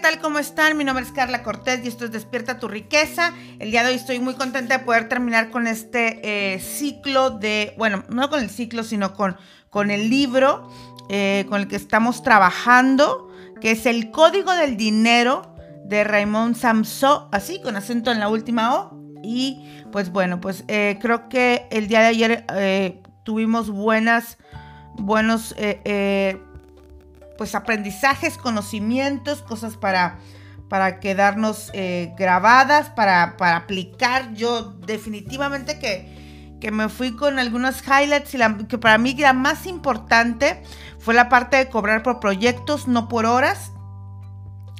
tal? ¿Cómo están? Mi nombre es Carla Cortés y esto es Despierta tu riqueza. El día de hoy estoy muy contenta de poder terminar con este eh, ciclo de, bueno, no con el ciclo, sino con, con el libro eh, con el que estamos trabajando, que es El Código del Dinero de Raymond Samso, así, con acento en la última O. Y pues bueno, pues eh, creo que el día de ayer tuvimos buenas, buenos pues aprendizajes, conocimientos, cosas para, para quedarnos eh, grabadas, para, para, aplicar. Yo definitivamente que, que, me fui con algunos highlights y que para mí la más importante fue la parte de cobrar por proyectos, no por horas.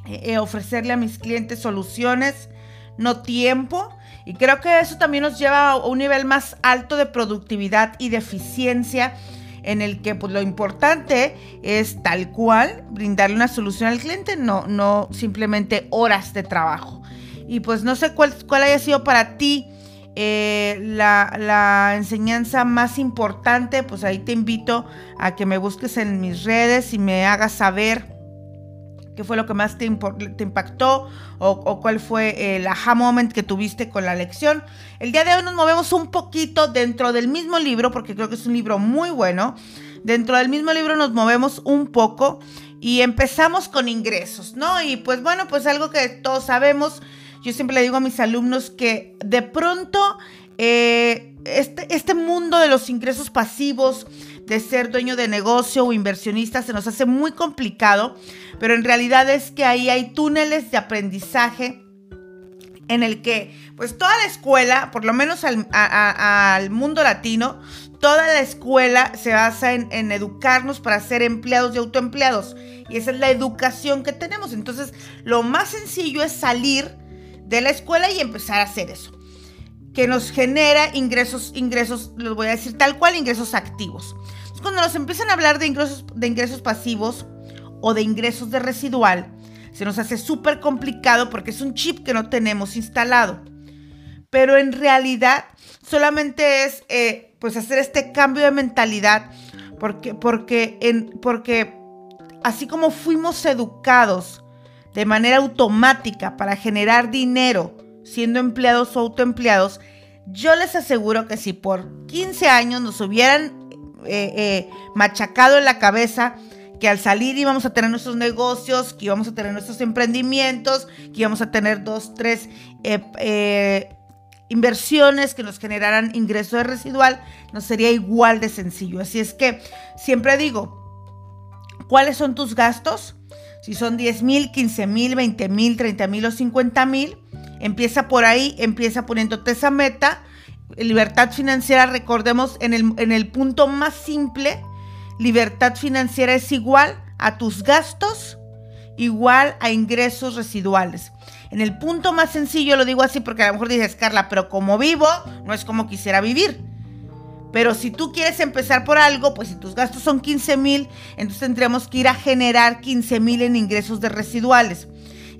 Eh, eh, ofrecerle a mis clientes soluciones, no tiempo. Y creo que eso también nos lleva a un nivel más alto de productividad y de eficiencia en el que pues lo importante es tal cual brindarle una solución al cliente, no, no simplemente horas de trabajo. Y pues no sé cuál, cuál haya sido para ti eh, la, la, enseñanza más importante, pues ahí te invito a que me busques en mis redes y me hagas saber qué fue lo que más te, impactó o, cuál fue el aha moment que tuviste con la lección. El día de hoy nos movemos un poquito dentro del mismo libro, porque creo que es un libro muy bueno. Dentro del mismo libro nos movemos un poco y empezamos con ingresos, ¿no? Y pues bueno, pues algo que todos sabemos, yo siempre le digo a mis alumnos que de pronto eh, este, este mundo de los ingresos pasivos, de ser dueño de negocio o inversionista se nos hace muy complicado, pero en realidad es que ahí hay túneles de aprendizaje en el que pues toda la escuela, por lo menos al, mundo latino, toda la escuela se basa en, en, educarnos para ser empleados y autoempleados. Y esa es la educación que tenemos. Entonces, lo más sencillo es salir de la escuela y empezar a hacer eso. Que nos genera ingresos, ingresos, los voy a decir tal cual, ingresos activos cuando nos empiezan a hablar de ingresos, de ingresos pasivos o de ingresos de residual, se nos hace súper complicado porque es un chip que no tenemos instalado. Pero en realidad solamente es eh, pues hacer este cambio de mentalidad porque, porque, en, porque así como fuimos educados de manera automática para generar dinero siendo empleados o autoempleados, yo les aseguro que si por 15 años nos hubieran eh, eh, machacado en la cabeza que al salir íbamos a tener nuestros negocios, que íbamos a tener nuestros emprendimientos, que íbamos a tener dos, tres eh, inversiones que nos generaran ingreso de residual, nos sería igual de sencillo. Así es que siempre digo, ¿cuáles son tus gastos? Si son 10 mil, 15 mil, 20 mil, 30 mil o 50 mil, empieza por ahí, empieza poniéndote esa meta libertad financiera, recordemos, en el, en el punto más simple, libertad financiera es igual a tus gastos, igual a ingresos residuales. En el punto más sencillo lo digo así porque a lo mejor dices, Carla, pero como vivo, no es como quisiera vivir. Pero si tú quieres empezar por algo, pues si tus gastos son 15 mil, entonces tendríamos que ir a generar 15 mil en ingresos de residuales.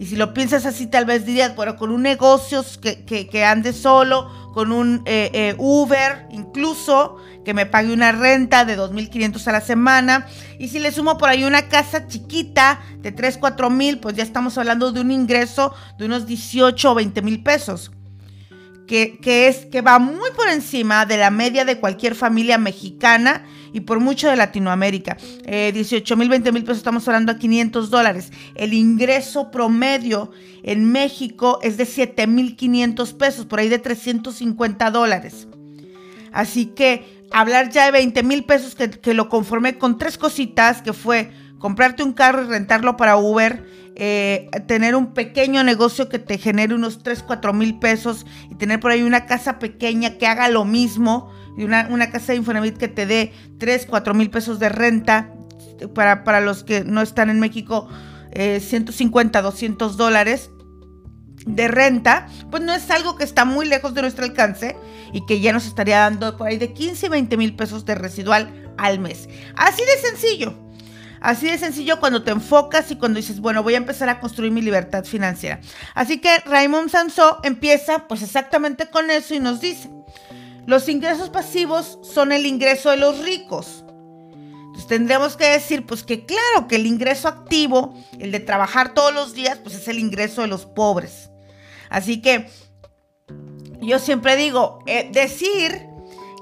Y si lo piensas así, tal vez dirías, bueno, con un negocio que, que, ande solo, con un eh, eh, Uber, incluso, que me pague una renta de 2.500 a la semana. Y si le sumo por ahí una casa chiquita de 3, 4 mil, pues ya estamos hablando de un ingreso de unos 18 o 20 mil pesos que, es, que va muy por encima de la media de cualquier familia mexicana y por mucho de Latinoamérica. 18 eh, mil, 20 mil pesos, estamos hablando a 500 dólares. El ingreso promedio en México es de 7 mil 500 pesos, por ahí de 350 dólares. Así que hablar ya de 20 mil pesos que, que lo conformé con tres cositas, que fue comprarte un carro y rentarlo para Uber, eh, tener un pequeño negocio que te genere unos 3, 4 mil pesos y tener por ahí una casa pequeña que haga lo mismo y una, casa de Infonavit que te dé 3, 4 mil pesos de renta para, para, los que no están en México, 150, eh, 200 dólares de renta, pues no es algo que está muy lejos de nuestro alcance y que ya nos estaría dando por ahí de 15, 20 mil pesos de residual al mes. Así de sencillo. Así de sencillo cuando te enfocas y cuando dices, bueno, voy a empezar a construir mi libertad financiera. Así que Raymond Sansó empieza pues exactamente con eso y nos dice, los ingresos pasivos son el ingreso de los ricos. Entonces tendremos que decir, pues que claro, que el ingreso activo, el de trabajar todos los días, pues es el ingreso de los pobres. Así que yo siempre digo, eh, decir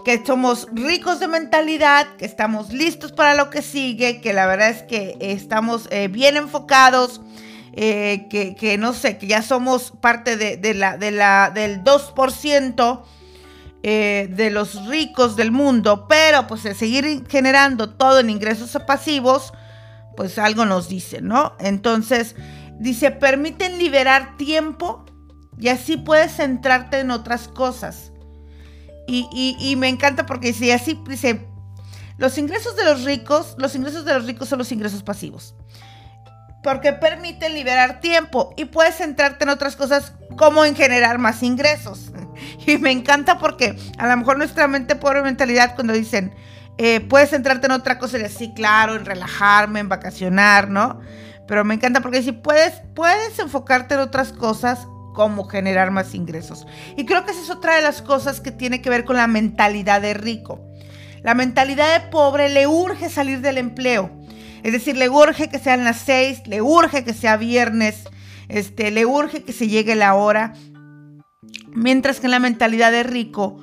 que somos ricos de mentalidad, que estamos listos para lo que sigue, que la verdad es que estamos eh, bien enfocados, eh, que, no sé, que ya somos parte de, la, de la, del 2% de los ricos del mundo, pero pues el seguir generando todo en ingresos pasivos, pues algo nos dice, ¿no? Entonces, dice, permiten liberar tiempo y así puedes centrarte en otras cosas. Y, me encanta porque dice, así dice, los ingresos de los ricos, los ingresos de los ricos son los ingresos pasivos. Porque permiten liberar tiempo y puedes centrarte en otras cosas como en generar más ingresos. Y me encanta porque a lo mejor nuestra mente pobre mentalidad cuando dicen, eh, puedes centrarte en otra cosa y así, claro, en relajarme, en vacacionar, ¿no? Pero me encanta porque si puedes, puedes enfocarte en otras cosas cómo generar más ingresos. Y creo que esa es otra de las cosas que tiene que ver con la mentalidad de rico. La mentalidad de pobre le urge salir del empleo. Es decir, le urge que sean las seis, le urge que sea viernes, este, le urge que se llegue la hora. Mientras que en la mentalidad de rico,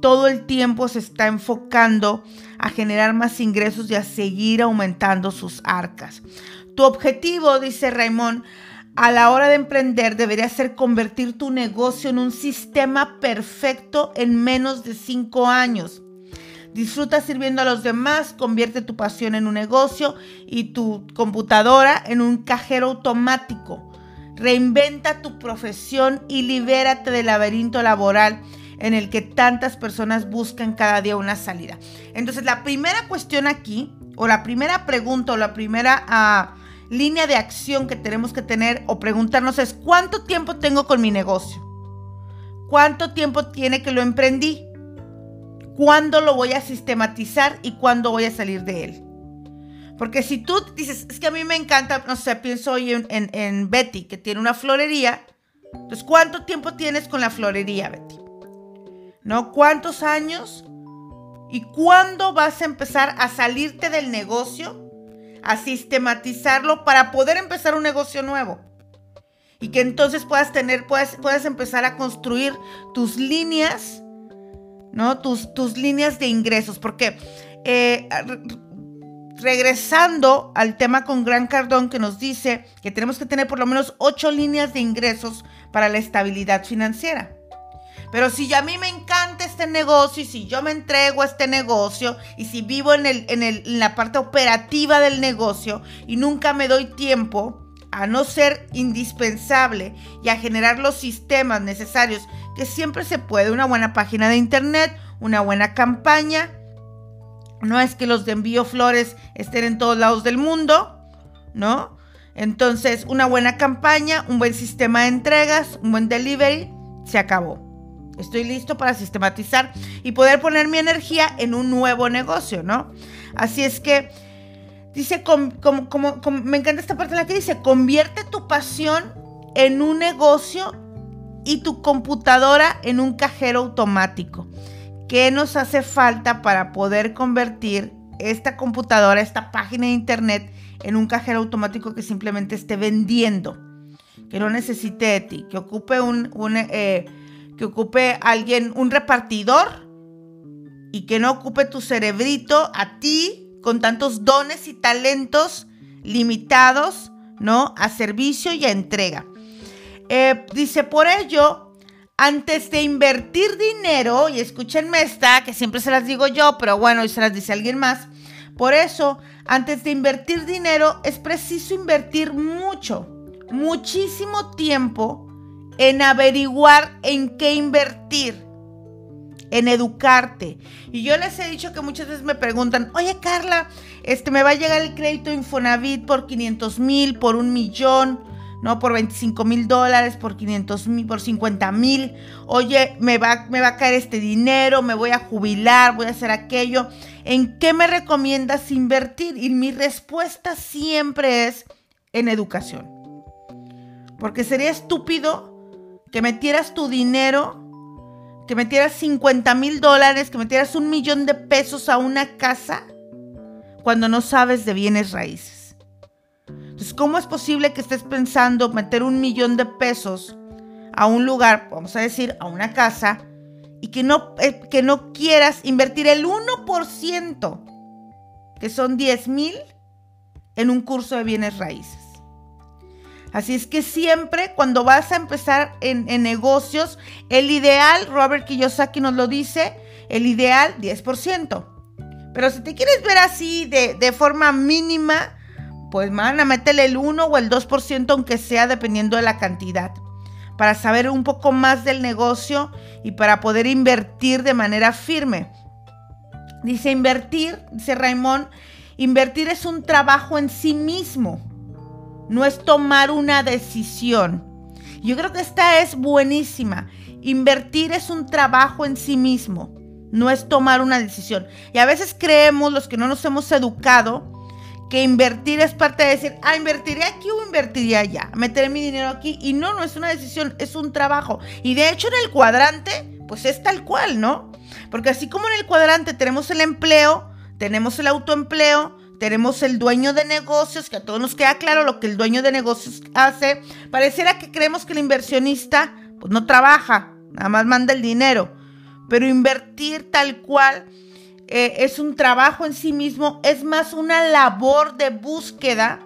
todo el tiempo se está enfocando a generar más ingresos y a seguir aumentando sus arcas. Tu objetivo, dice Raymond, a la hora de emprender debería ser convertir tu negocio en un sistema perfecto en menos de cinco años. Disfruta sirviendo a los demás, convierte tu pasión en un negocio y tu computadora en un cajero automático. Reinventa tu profesión y libérate del laberinto laboral en el que tantas personas buscan cada día una salida. Entonces, la primera cuestión aquí, o la primera pregunta, o la primera... Uh, línea de acción que tenemos que tener o preguntarnos es cuánto tiempo tengo con mi negocio. ¿Cuánto tiempo tiene que lo emprendí? ¿Cuándo lo voy a sistematizar y cuándo voy a salir de él? Porque si tú dices, es que a mí me encanta, no sé, pienso hoy en, Betty, que tiene una florería. Entonces, ¿cuánto tiempo tienes con la florería, Betty? ¿No? ¿Cuántos años? ¿Y cuándo vas a empezar a salirte del negocio a sistematizarlo para poder empezar un negocio nuevo. Y que entonces puedas tener, puedas, puedas empezar a construir tus líneas, ¿no? Tus, tus líneas de ingresos. Porque eh, regresando al tema con Gran Cardón que nos dice que tenemos que tener por lo menos ocho líneas de ingresos para la estabilidad financiera. Pero si a mí me encanta este negocio y si yo me entrego a este negocio y si vivo en, el, en, el, en la parte operativa del negocio y nunca me doy tiempo a no ser indispensable y a generar los sistemas necesarios que siempre se puede, una buena página de internet, una buena campaña. No es que los de envío flores estén en todos lados del mundo, ¿no? Entonces, una buena campaña, un buen sistema de entregas, un buen delivery, se acabó. Estoy listo para sistematizar y poder poner mi energía en un nuevo negocio, ¿no? Así es que dice, como, me encanta esta parte en la que dice, convierte tu pasión en un negocio y tu computadora en un cajero automático. ¿Qué nos hace falta para poder convertir esta computadora, esta página de internet, en un cajero automático que simplemente esté vendiendo? Que no necesite de ti, que ocupe un, eh, que ocupe alguien, un repartidor, y que no ocupe tu cerebrito a ti con tantos dones y talentos limitados, ¿no? A servicio y a entrega. Eh, dice, por ello, antes de invertir dinero, y escúchenme esta, que siempre se las digo yo, pero bueno, hoy se las dice alguien más. Por eso, antes de invertir dinero, es preciso invertir mucho, muchísimo tiempo en averiguar en qué invertir, en educarte. Y yo les he dicho que muchas veces me preguntan, oye Carla, este, me va a llegar el crédito Infonavit por 500 mil, por un millón, ¿no? Por 25 mil dólares, por 500 mil, por 50 mil. Oye, me va, me va a caer este dinero, me voy a jubilar, voy a hacer aquello. ¿En qué me recomiendas invertir? Y mi respuesta siempre es en educación. Porque sería estúpido que metieras tu dinero, que metieras 50 mil dólares, que metieras un millón de pesos a una casa, cuando no sabes de bienes raíces. Entonces, ¿cómo es posible que estés pensando meter un millón de pesos a un lugar, vamos a decir, a una casa, y que no, eh, que no quieras invertir el 1%, que son 10 mil, en un curso de bienes raíces? Así es que siempre cuando vas a empezar en, negocios, el ideal, Robert Kiyosaki nos lo dice, el ideal 10%. Pero si te quieres ver así de, de forma mínima, pues van a meterle el 1 o el 2%, aunque sea dependiendo de la cantidad, para saber un poco más del negocio y para poder invertir de manera firme. Dice invertir, dice Raimón, invertir es un trabajo en sí mismo no es tomar una decisión. Yo creo que esta es buenísima. Invertir es un trabajo en sí mismo, no es tomar una decisión. Y a veces creemos, los que no nos hemos educado, que invertir es parte de decir, ah, invertiré aquí o invertiría allá, meteré mi dinero aquí. Y no, no es una decisión, es un trabajo. Y de hecho en el cuadrante, pues es tal cual, ¿no? Porque así como en el cuadrante tenemos el empleo, tenemos el autoempleo, tenemos el dueño de negocios, que a todos nos queda claro lo que el dueño de negocios hace. Pareciera que creemos que el inversionista pues, no trabaja, nada más manda el dinero. Pero invertir tal cual eh, es un trabajo en sí mismo, es más una labor de búsqueda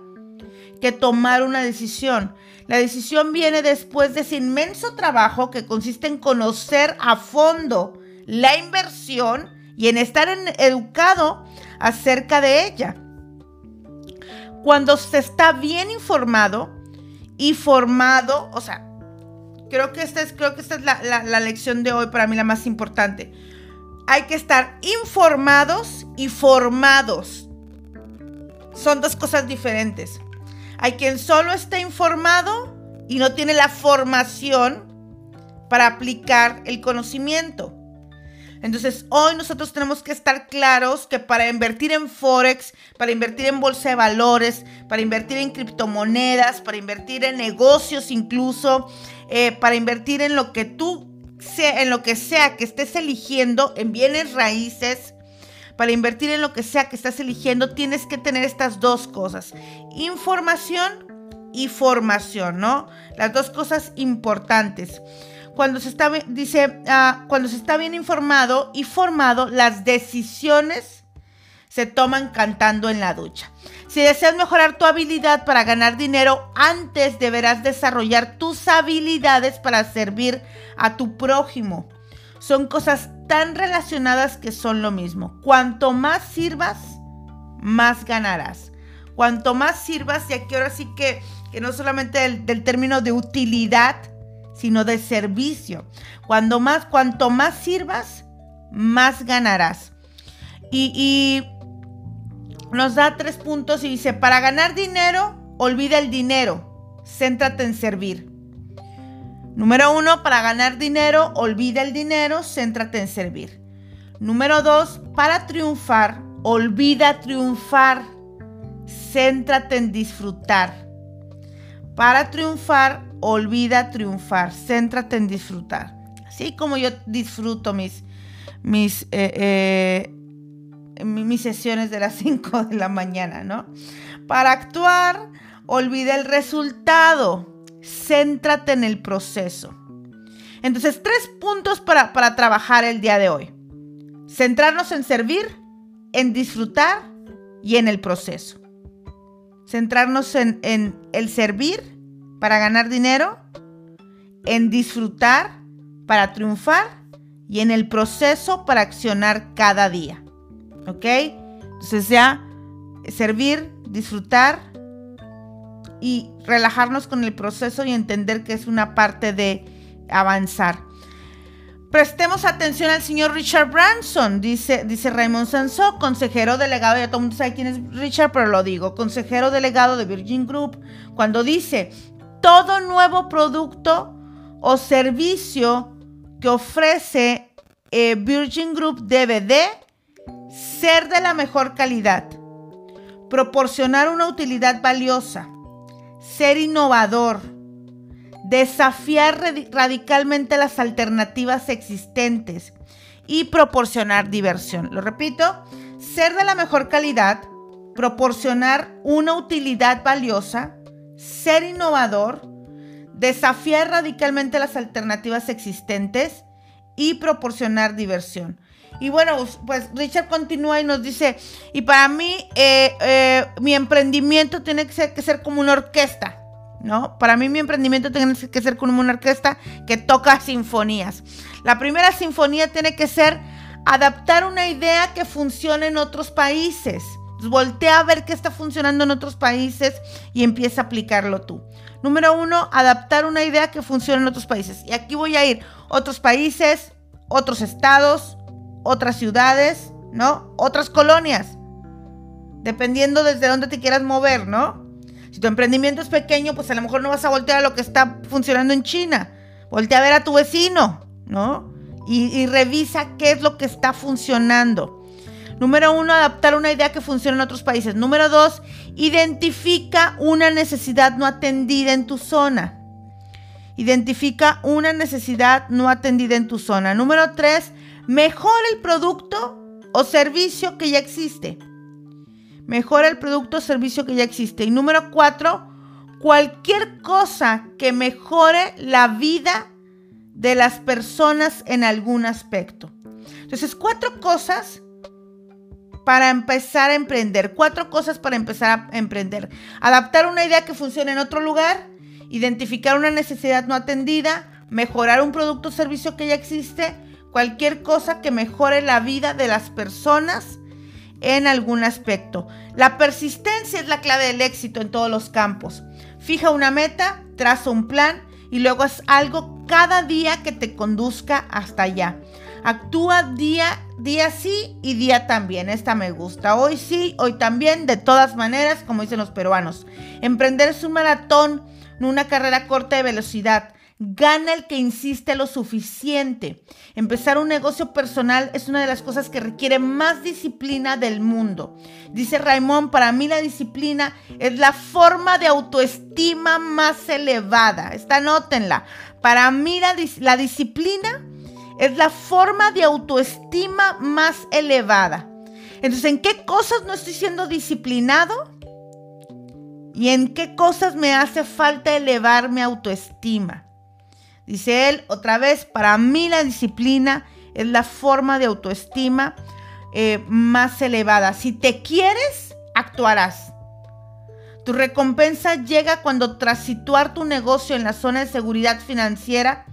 que tomar una decisión. La decisión viene después de ese inmenso trabajo que consiste en conocer a fondo la inversión y en estar educado acerca de ella. Cuando se está bien informado y formado, o sea, creo que esta es, creo que esta es la, la lección de hoy para mí la más importante. Hay que estar informados y formados. Son dos cosas diferentes. Hay quien solo está informado y no tiene la formación para aplicar el conocimiento. Entonces, hoy nosotros tenemos que estar claros que para invertir en Forex, para invertir en bolsa de valores, para invertir en criptomonedas, para invertir en negocios incluso, eh, para invertir en lo que tú sea, en lo que sea que estés eligiendo, en bienes raíces, para invertir en lo que sea que estás eligiendo, tienes que tener estas dos cosas, información y formación, ¿no? Las dos cosas importantes cuando se está, dice, ah, cuando se está bien informado y formado, las decisiones se toman cantando en la ducha. Si deseas mejorar tu habilidad para ganar dinero, antes deberás desarrollar tus habilidades para servir a tu prójimo. Son cosas tan relacionadas que son lo mismo. Cuanto más sirvas, más ganarás. Cuanto más sirvas, y aquí ahora sí que, que no solamente del término de utilidad, sino de servicio. Cuando más, cuanto más sirvas, más ganarás. Y, nos da tres puntos y dice, para ganar dinero, olvida el dinero, céntrate en servir. Número uno, para ganar dinero, olvida el dinero, céntrate en servir. Número dos, para triunfar, olvida triunfar, céntrate en disfrutar. Para triunfar, olvida triunfar, céntrate en disfrutar. Así como yo disfruto mis, mis, eh, eh, mis sesiones de las 5 de la mañana, ¿no? Para actuar, olvida el resultado, céntrate en el proceso. Entonces, tres puntos para, trabajar el día de hoy. Centrarnos en servir, en disfrutar y en el proceso. Centrarnos en, en el servir, para ganar dinero, en disfrutar para triunfar y en el proceso para accionar cada día. ¿Ok? Entonces ya servir, disfrutar y relajarnos con el proceso y entender que es una parte de avanzar. Prestemos atención al señor Richard Branson, dice, dice Raymond Sansó, consejero delegado, ya todo el mundo sabe quién es Richard, pero lo digo, consejero delegado de Virgin Group, cuando dice, todo nuevo producto o servicio que ofrece eh, Virgin Group debe de ser de la mejor calidad, proporcionar una utilidad valiosa, ser innovador, desafiar radicalmente las alternativas existentes y proporcionar diversión. Lo repito, ser de la mejor calidad, proporcionar una utilidad valiosa, ser innovador, desafiar radicalmente las alternativas existentes y proporcionar diversión. Y bueno, pues Richard continúa y nos dice, y para mí eh, eh, mi emprendimiento tiene que ser, que ser como una orquesta, ¿no? Para mí mi emprendimiento tiene que ser como una orquesta que toca sinfonías. La primera sinfonía tiene que ser adaptar una idea que funcione en otros países. Voltea a ver qué está funcionando en otros países y empieza a aplicarlo tú. Número uno, adaptar una idea que funcione en otros países. Y aquí voy a ir otros países, otros estados, otras ciudades, ¿no? Otras colonias. Dependiendo desde dónde te quieras mover, ¿no? Si tu emprendimiento es pequeño, pues a lo mejor no vas a voltear a lo que está funcionando en China. Voltea a ver a tu vecino, ¿no? Y, revisa qué es lo que está funcionando. Número uno, adaptar una idea que funciona en otros países. Número dos, identifica una necesidad no atendida en tu zona. Identifica una necesidad no atendida en tu zona. Número tres, Mejora el producto o servicio que ya existe. Mejora el producto o servicio que ya existe. Y número cuatro, cualquier cosa que mejore la vida de las personas en algún aspecto. Entonces, cuatro cosas para empezar a emprender. Cuatro cosas para empezar a emprender. Adaptar una idea que funcione en otro lugar, identificar una necesidad no atendida, mejorar un producto o servicio que ya existe, cualquier cosa que mejore la vida de las personas en algún aspecto. La persistencia es la clave del éxito en todos los campos. Fija una meta, traza un plan y luego haz algo cada día que te conduzca hasta allá. Actúa día, día sí y día también. Esta me gusta. Hoy sí, hoy también, de todas maneras, como dicen los peruanos. Emprender es un maratón, no una carrera corta de velocidad. Gana el que insiste lo suficiente. Empezar un negocio personal es una de las cosas que requiere más disciplina del mundo. Dice Raymond, para mí la disciplina es la forma de autoestima más elevada. Esta anótenla. Para mí la, la disciplina es la forma de autoestima más elevada. Entonces, ¿en qué cosas no estoy siendo disciplinado? ¿Y en qué cosas me hace falta elevar mi autoestima? Dice él, otra vez, para mí la disciplina es la forma de autoestima eh, más elevada. Si te quieres, actuarás. Tu recompensa llega cuando tras situar tu negocio en la zona de seguridad financiera,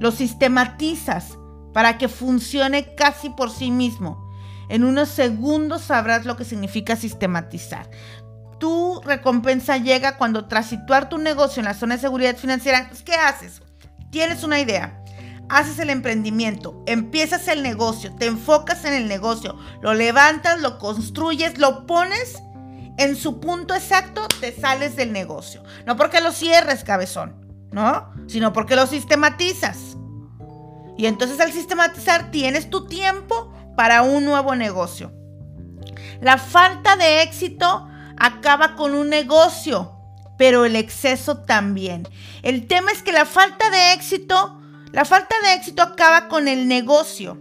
lo sistematizas para que funcione casi por sí mismo. En unos segundos sabrás lo que significa sistematizar. Tu recompensa llega cuando tras situar tu negocio en la zona de seguridad financiera, ¿qué haces? Tienes una idea, haces el emprendimiento, empiezas el negocio, te enfocas en el negocio, lo levantas, lo construyes, lo pones en su punto exacto, te sales del negocio. No porque lo cierres, cabezón, ¿no? Sino porque lo sistematizas. Y entonces al sistematizar tienes tu tiempo para un nuevo negocio. La falta de éxito acaba con un negocio pero el exceso también. El tema es que la falta de éxito, la falta de éxito acaba con el negocio.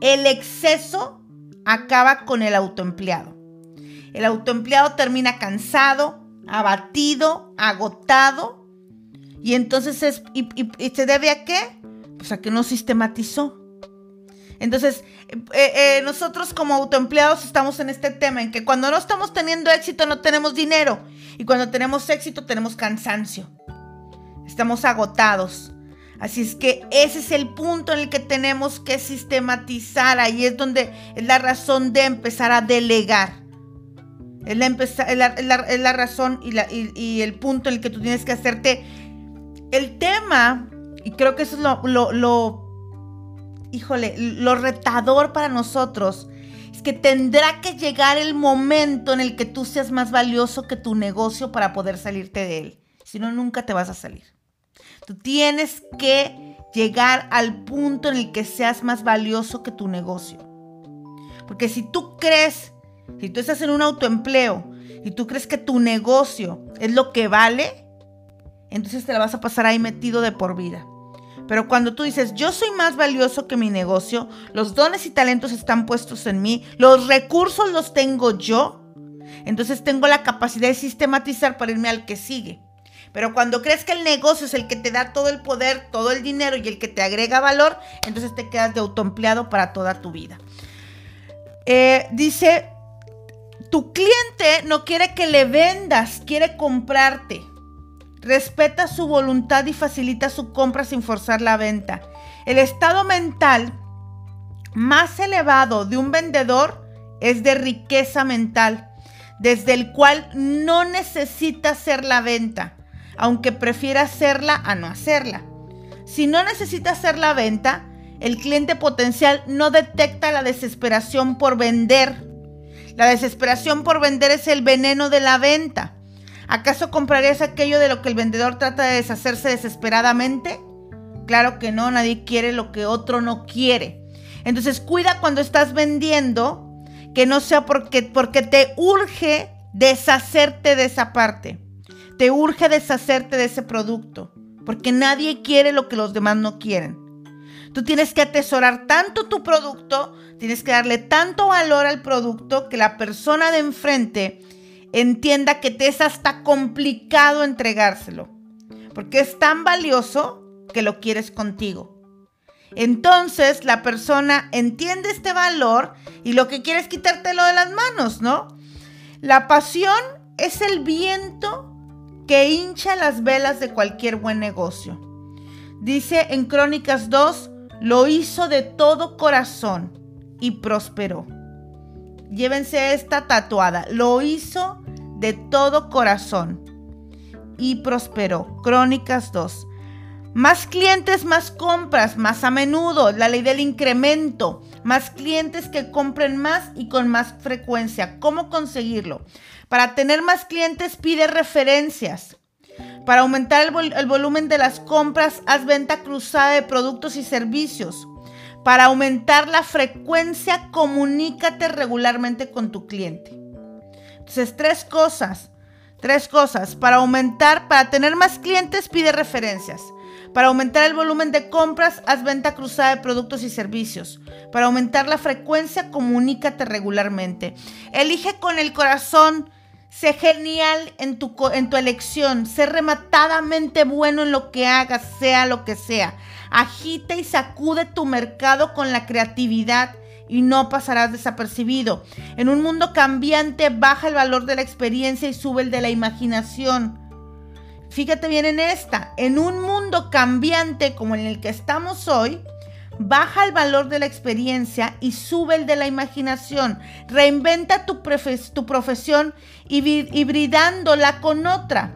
El exceso acaba con el autoempleado. El autoempleado termina cansado, abatido, agotado. Y entonces es, y, se debe a qué? Pues a que no sistematizó. Entonces, eh, eh, nosotros como autoempleados estamos en este tema, en que cuando no estamos teniendo éxito no tenemos dinero y cuando tenemos éxito tenemos cansancio. Estamos agotados. Así es que ese es el punto en el que tenemos que sistematizar. Ahí es donde es la razón de empezar a delegar. Es la, razón y, el punto en el que tú tienes que hacerte el tema. Y creo que eso es lo híjole, lo retador para nosotros es que tendrá que llegar el momento en el que tú seas más valioso que tu negocio para poder salirte de él. Si no, nunca te vas a salir. Tú tienes que llegar al punto en el que seas más valioso que tu negocio. Porque si tú crees, si tú estás en un autoempleo y tú crees que tu negocio es lo que vale, entonces te la vas a pasar ahí metido de por vida. Pero cuando tú dices, yo soy más valioso que mi negocio, los dones y talentos están puestos en mí, los recursos los tengo yo, Entonces tengo la capacidad de sistematizar para irme al que sigue. Pero cuando crees que el negocio es el que te da todo el poder, todo el dinero y el que te agrega valor, entonces te quedas de autoempleado para toda tu vida. Eh, dice, tu cliente no quiere que le vendas, quiere comprarte. Respeta su voluntad y facilita su compra sin forzar la venta. El estado mental más elevado de un vendedor es de riqueza mental, desde el cual no necesita hacer la venta aunque prefiera hacerla a no hacerla. Si no necesita hacer la venta, el cliente potencial no detecta la desesperación por vender. La desesperación por vender es el veneno de la venta. ¿Acaso comprarías aquello de lo que el vendedor trata de deshacerse desesperadamente? Claro que no, nadie quiere lo que otro no quiere. Entonces cuida cuando estás vendiendo que no sea porque, porque te urge deshacerte de esa parte. Te urge deshacerte de ese producto, porque nadie quiere lo que los demás no quieren. Tú tienes que atesorar tanto tu producto, tienes que darle tanto valor al producto que la persona de enfrente entienda que te es hasta complicado entregárselo, porque es tan valioso que lo quieres contigo. Entonces la persona entiende este valor y lo que quiere es quitártelo de las manos, ¿no? La pasión es el viento que hincha las velas de cualquier buen negocio. Dice en Crónicas 2, lo hizo de todo corazón y prosperó. Llévense esta tatuada, lo hizo de todo corazón y prosperó. Crónicas 2. Más clientes, más compras, más a menudo, la ley del incremento, más clientes que compren más y con más frecuencia. ¿Cómo conseguirlo? Para tener más clientes pide referencias. Para aumentar el, volumen de las compras, haz venta cruzada de productos y servicios. Para aumentar la frecuencia, comunícate regularmente con tu cliente. Entonces, tres cosas. Tres cosas. Para aumentar, para tener más clientes, pide referencias. Para aumentar el volumen de compras, haz venta cruzada de productos y servicios. Para aumentar la frecuencia, comunícate regularmente. Elige con el corazón Sé genial en tu, en tu elección. Sé rematadamente bueno en lo que hagas, sea lo que sea. Agita y sacude tu mercado con la creatividad y no pasarás desapercibido. En un mundo cambiante baja el valor de la experiencia y sube el de la imaginación. Fíjate bien en esta. En un mundo cambiante como en el que estamos hoy, baja el valor de la experiencia y sube el de la imaginación. Reinventa tu, tu profesión hibridándola con otra.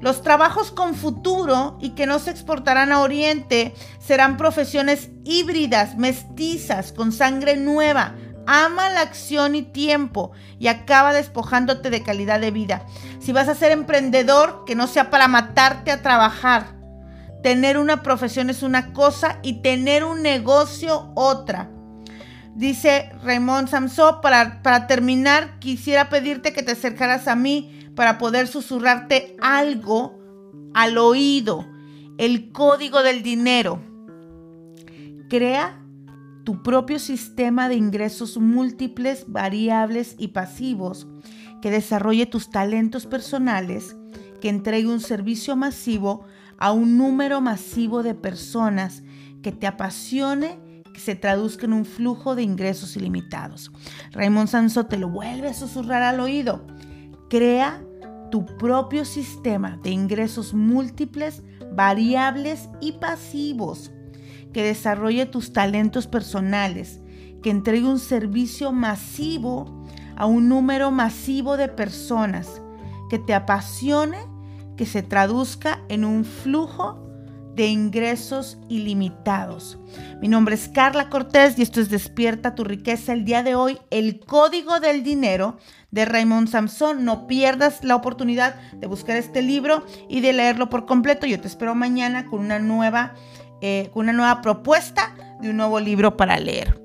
Los trabajos con futuro y que no se exportarán a Oriente serán profesiones híbridas, mestizas, con sangre nueva. Ama la acción y tiempo y acaba despojándote de calidad de vida. Si vas a ser emprendedor, que no sea para matarte a trabajar Tener una profesión es una cosa y tener un negocio otra. Dice Raymond Samso, para, para terminar, quisiera pedirte que te acercaras a mí para poder susurrarte algo al oído, el código del dinero. Crea tu propio sistema de ingresos múltiples, variables y pasivos que desarrolle tus talentos personales, que entregue un servicio masivo a un número masivo de personas que te apasione, que se traduzca en un flujo de ingresos ilimitados. Raymond Sanso te lo vuelve a susurrar al oído. Crea tu propio sistema de ingresos múltiples, variables y pasivos, que desarrolle tus talentos personales, que entregue un servicio masivo a un número masivo de personas, que te apasione que se traduzca en un flujo de ingresos ilimitados. Mi nombre es Carla Cortés y esto es Despierta tu riqueza. El día de hoy, el código del dinero de Raymond Samson. No pierdas la oportunidad de buscar este libro y de leerlo por completo. Yo te espero mañana con una nueva, eh, con una nueva propuesta de un nuevo libro para leer.